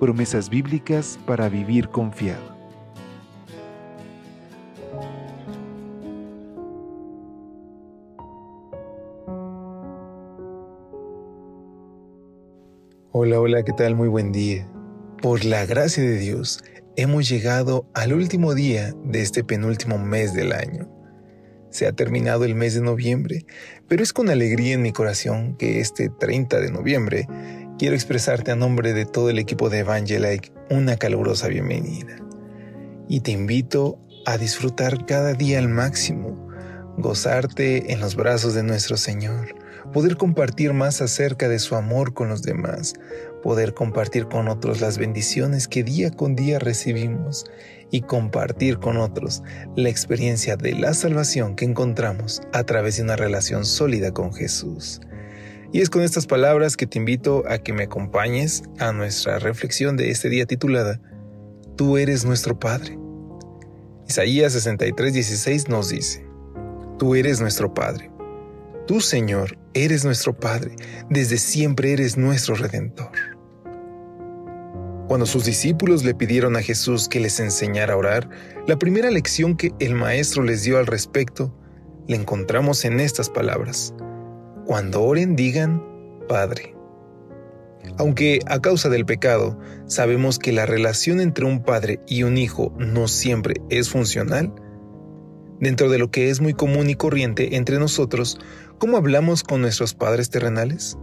Promesas bíblicas para vivir confiado. Hola, hola, ¿qué tal? Muy buen día. Por la gracia de Dios, hemos llegado al último día de este penúltimo mes del año. Se ha terminado el mes de noviembre, pero es con alegría en mi corazón que este 30 de noviembre quiero expresarte a nombre de todo el equipo de Evangelike una calurosa bienvenida. Y te invito a disfrutar cada día al máximo, gozarte en los brazos de nuestro Señor, poder compartir más acerca de su amor con los demás, poder compartir con otros las bendiciones que día con día recibimos y compartir con otros la experiencia de la salvación que encontramos a través de una relación sólida con Jesús. Y es con estas palabras que te invito a que me acompañes a nuestra reflexión de este día titulada Tú eres nuestro Padre. Isaías 63:16 nos dice, Tú eres nuestro Padre. Tú, Señor, eres nuestro Padre, desde siempre eres nuestro Redentor. Cuando sus discípulos le pidieron a Jesús que les enseñara a orar, la primera lección que el Maestro les dio al respecto la encontramos en estas palabras. Cuando oren digan, Padre. Aunque a causa del pecado sabemos que la relación entre un padre y un hijo no siempre es funcional, dentro de lo que es muy común y corriente entre nosotros, ¿cómo hablamos con nuestros padres terrenales?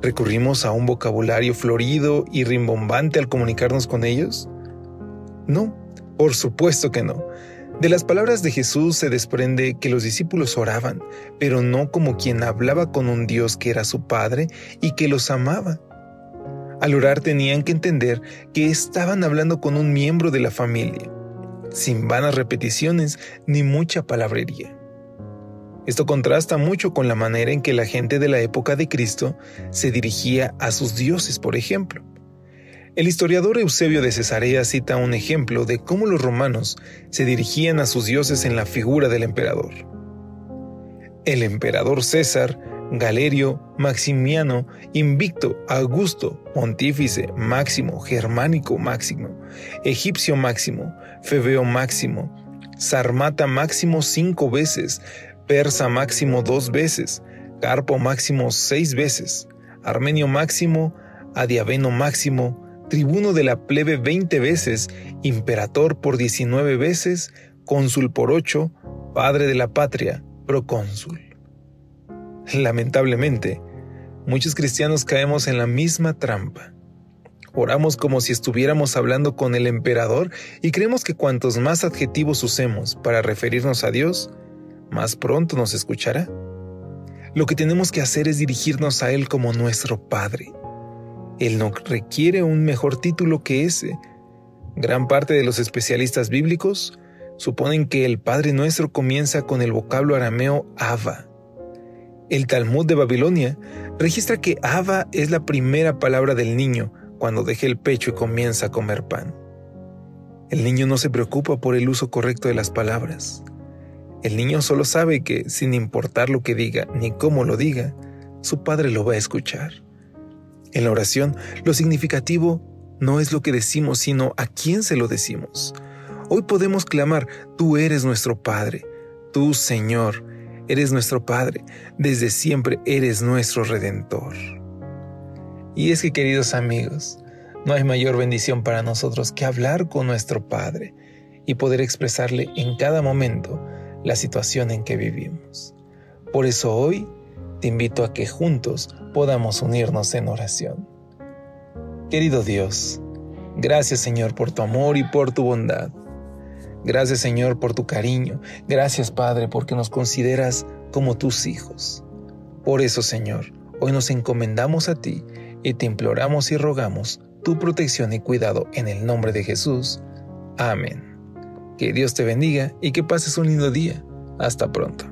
¿Recurrimos a un vocabulario florido y rimbombante al comunicarnos con ellos? No, por supuesto que no. De las palabras de Jesús se desprende que los discípulos oraban, pero no como quien hablaba con un Dios que era su Padre y que los amaba. Al orar tenían que entender que estaban hablando con un miembro de la familia, sin vanas repeticiones ni mucha palabrería. Esto contrasta mucho con la manera en que la gente de la época de Cristo se dirigía a sus dioses, por ejemplo. El historiador Eusebio de Cesarea cita un ejemplo de cómo los romanos se dirigían a sus dioses en la figura del emperador. El emperador César, Galerio, Maximiano, Invicto, Augusto, Pontífice, Máximo, Germánico Máximo, Egipcio Máximo, Febeo Máximo, Sarmata Máximo cinco veces, Persa Máximo dos veces, Carpo Máximo seis veces, Armenio Máximo, Adiaveno Máximo, tribuno de la plebe veinte veces, imperator por diecinueve veces, cónsul por ocho, padre de la patria, procónsul. Lamentablemente, muchos cristianos caemos en la misma trampa. Oramos como si estuviéramos hablando con el emperador y creemos que cuantos más adjetivos usemos para referirnos a Dios, más pronto nos escuchará. Lo que tenemos que hacer es dirigirnos a Él como nuestro Padre. Él no requiere un mejor título que ese. Gran parte de los especialistas bíblicos suponen que el Padre Nuestro comienza con el vocablo arameo Ava. El Talmud de Babilonia registra que Ava es la primera palabra del niño cuando deja el pecho y comienza a comer pan. El niño no se preocupa por el uso correcto de las palabras. El niño solo sabe que, sin importar lo que diga ni cómo lo diga, su padre lo va a escuchar. En la oración, lo significativo no es lo que decimos, sino a quién se lo decimos. Hoy podemos clamar, tú eres nuestro Padre, tú Señor, eres nuestro Padre, desde siempre eres nuestro Redentor. Y es que queridos amigos, no hay mayor bendición para nosotros que hablar con nuestro Padre y poder expresarle en cada momento la situación en que vivimos. Por eso hoy te invito a que juntos podamos unirnos en oración. Querido Dios, gracias Señor por tu amor y por tu bondad. Gracias Señor por tu cariño. Gracias Padre porque nos consideras como tus hijos. Por eso Señor, hoy nos encomendamos a ti y te imploramos y rogamos tu protección y cuidado en el nombre de Jesús. Amén. Que Dios te bendiga y que pases un lindo día. Hasta pronto.